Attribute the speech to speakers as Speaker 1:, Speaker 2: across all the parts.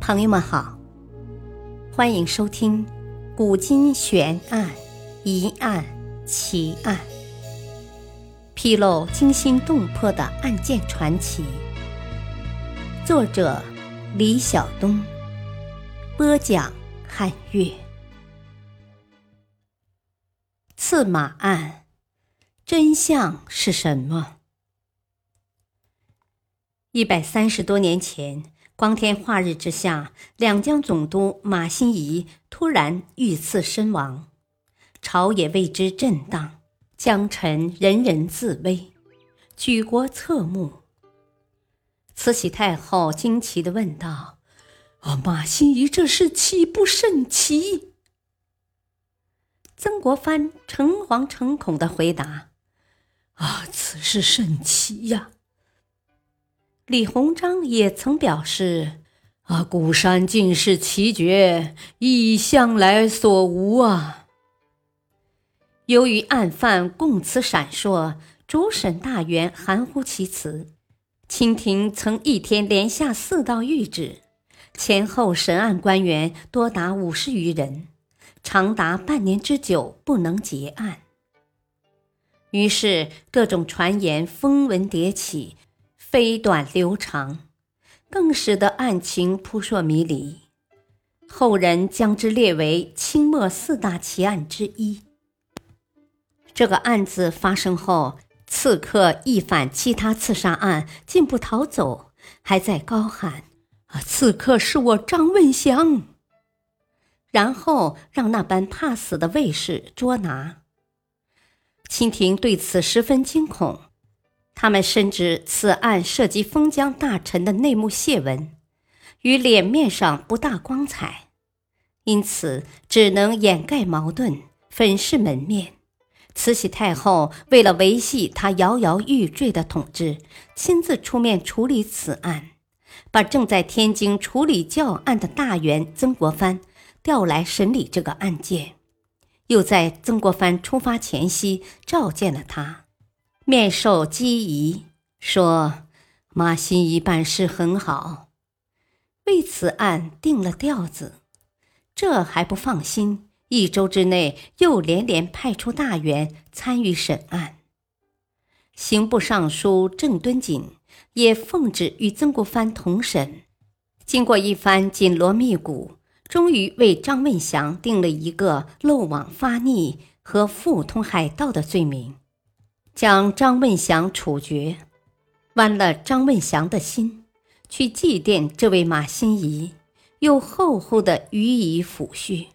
Speaker 1: 朋友们好，欢迎收听《古今悬案、疑案、奇案》，披露惊心动魄的案件传奇。作者：李晓东，播讲：汉月。刺马案，真相是什么？一百三十多年前。光天化日之下，两江总督马新贻突然遇刺身亡，朝野为之震荡，江臣人人自危，举国侧目。慈禧太后惊奇地问道：“啊，马新贻这事岂不甚奇？”曾国藩诚惶诚恐地回答：“啊，此事甚奇呀。”李鸿章也曾表示：“啊，古山尽是奇绝，亦向来所无啊。”由于案犯供词闪烁，主审大员含糊其辞，清廷曾一天连下四道谕旨，前后审案官员多达五十余人，长达半年之久不能结案。于是各种传言风闻迭起。飞短流长，更使得案情扑朔迷离。后人将之列为清末四大奇案之一。这个案子发生后，刺客一反其他刺杀案，竟不逃走，还在高喊：“啊，刺客是我张问祥！”然后让那般怕死的卫士捉拿。清廷对此十分惊恐。他们深知此案涉及封疆大臣的内幕泄闻，与脸面上不大光彩，因此只能掩盖矛盾，粉饰门面。慈禧太后为了维系她摇摇欲坠的统治，亲自出面处理此案，把正在天津处理教案的大员曾国藩调来审理这个案件，又在曾国藩出发前夕召见了他。面授机宜，说马新贻办事很好，为此案定了调子。这还不放心，一周之内又连连派出大员参与审案。刑部尚书郑敦锦也奉旨与曾国藩同审。经过一番紧锣密鼓，终于为张问祥定了一个漏网发逆和互通海盗的罪名。将张问祥处决，剜了张问祥的心，去祭奠这位马新贻，又厚厚的予以抚恤。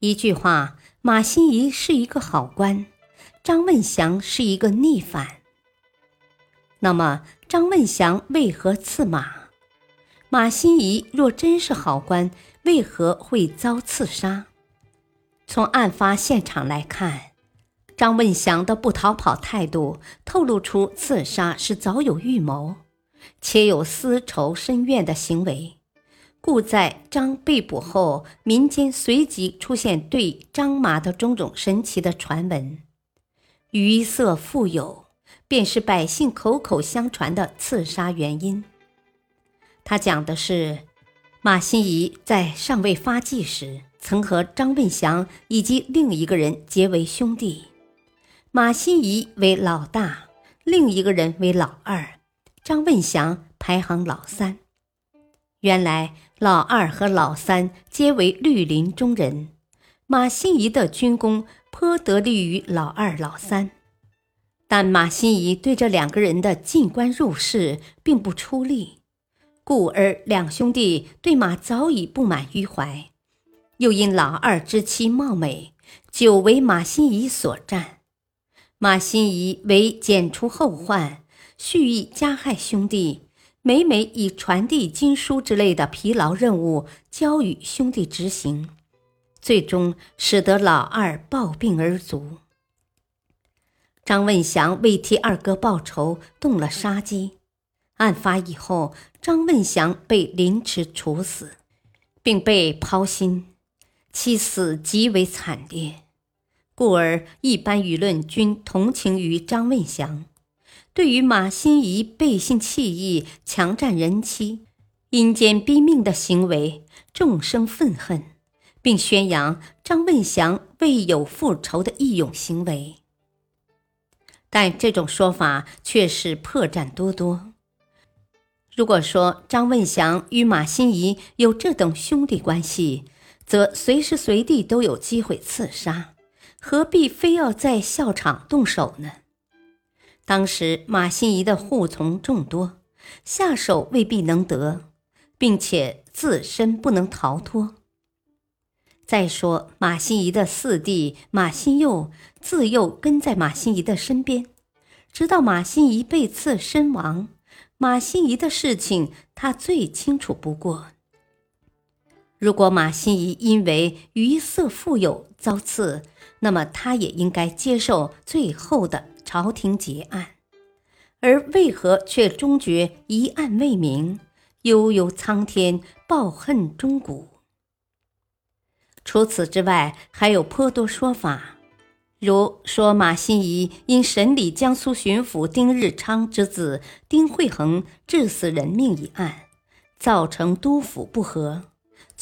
Speaker 1: 一句话，马新贻是一个好官，张问祥是一个逆反。那么，张问祥为何刺马？马新贻若真是好官，为何会遭刺杀？从案发现场来看。张问祥的不逃跑态度，透露出刺杀是早有预谋，且有私仇深怨的行为，故在张被捕后，民间随即出现对张马的种种神奇的传闻，余色富有，便是百姓口口相传的刺杀原因。他讲的是，马新贻在尚未发迹时，曾和张问祥以及另一个人结为兄弟。马新贻为老大，另一个人为老二，张问祥排行老三。原来老二和老三皆为绿林中人，马新贻的军功颇得力于老二、老三。但马新贻对这两个人的进关入仕并不出力，故而两兄弟对马早已不满于怀。又因老二之妻貌美，久为马新贻所占。马新贻为剪除后患，蓄意加害兄弟，每每以传递经书之类的疲劳任务交予兄弟执行，最终使得老二暴病而卒。张问祥为替二哥报仇，动了杀机。案发以后，张问祥被凌迟处死，并被抛心，其死极为惨烈。故而，一般舆论均同情于张问祥，对于马新贻背信弃义、强占人妻，阴间逼命的行为，众生愤恨，并宣扬张问祥未有复仇的义勇行为。但这种说法却是破绽多多。如果说张问祥与马新贻有这等兄弟关系，则随时随地都有机会刺杀，何必非要在校场动手呢？当时马新贻的护从众多，下手未必能得，并且自身不能逃脱。再说马新贻的四弟马新佑自幼跟在马新贻的身边，直到马新贻被刺身亡，马新贻的事情他最清楚不过。如果马新贻因为鱼色富有遭刺，那么他也应该接受最后的朝廷结案，而为何却终觉一案未明，悠悠苍天，抱恨终古？除此之外，还有颇多说法，如说马新贻因审理江苏巡抚丁日昌之子丁惠恒致死人命一案，造成督府不和。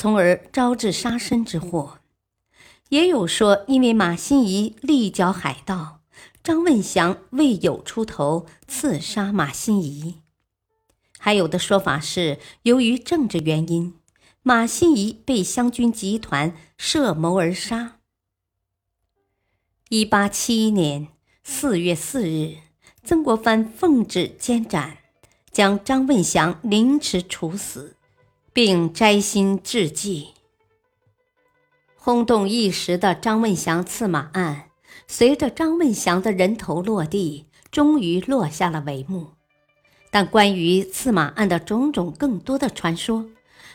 Speaker 1: 从而招致杀身之祸，也有说因为马新贻力剿海盗，张问祥未有出头刺杀马新贻；还有的说法是由于政治原因，马新贻被湘军集团设谋而杀。一八七一年四月四日，曾国藩奉旨监斩，将张问祥凌迟处死。并摘心致祭。轰动一时的张问祥刺马案，随着张问祥的人头落地，终于落下了帷幕。但关于刺马案的种种更多的传说，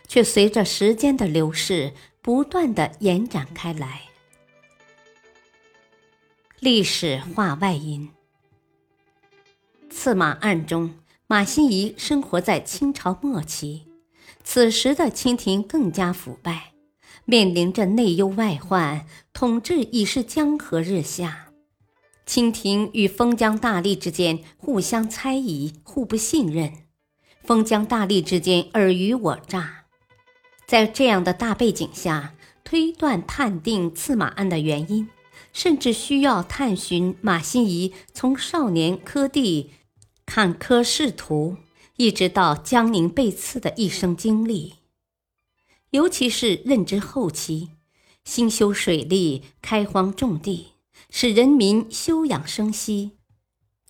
Speaker 1: 却随着时间的流逝，不断的延展开来。历史话外音：刺马案中，马新贻生活在清朝末期。此时的清廷更加腐败，面临着内忧外患，统治已是江河日下。清廷与封疆大吏之间互相猜疑，互不信任，封疆大吏之间尔虞我诈。在这样的大背景下，推断判定刺马案的原因，甚至需要探寻马新贻从少年科第坎坷仕途。一直到江宁被刺的一生经历，尤其是任职后期，兴修水利、开荒种地，使人民休养生息，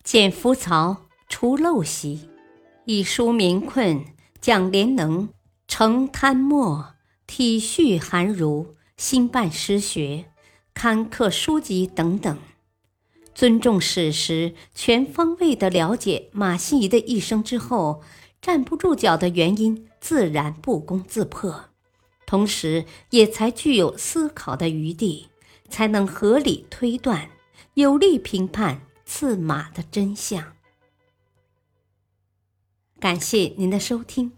Speaker 1: 减浮曹、除陋习，以纾民困，讲廉能，惩贪墨，体恤寒儒，兴办诗学，刊刻书籍等等。尊重史实，全方位的了解马新贻的一生之后，站不住脚的原因自然不攻自破，同时也才具有思考的余地，才能合理推断，有力评判刺马的真相。感谢您的收听，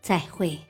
Speaker 1: 再会。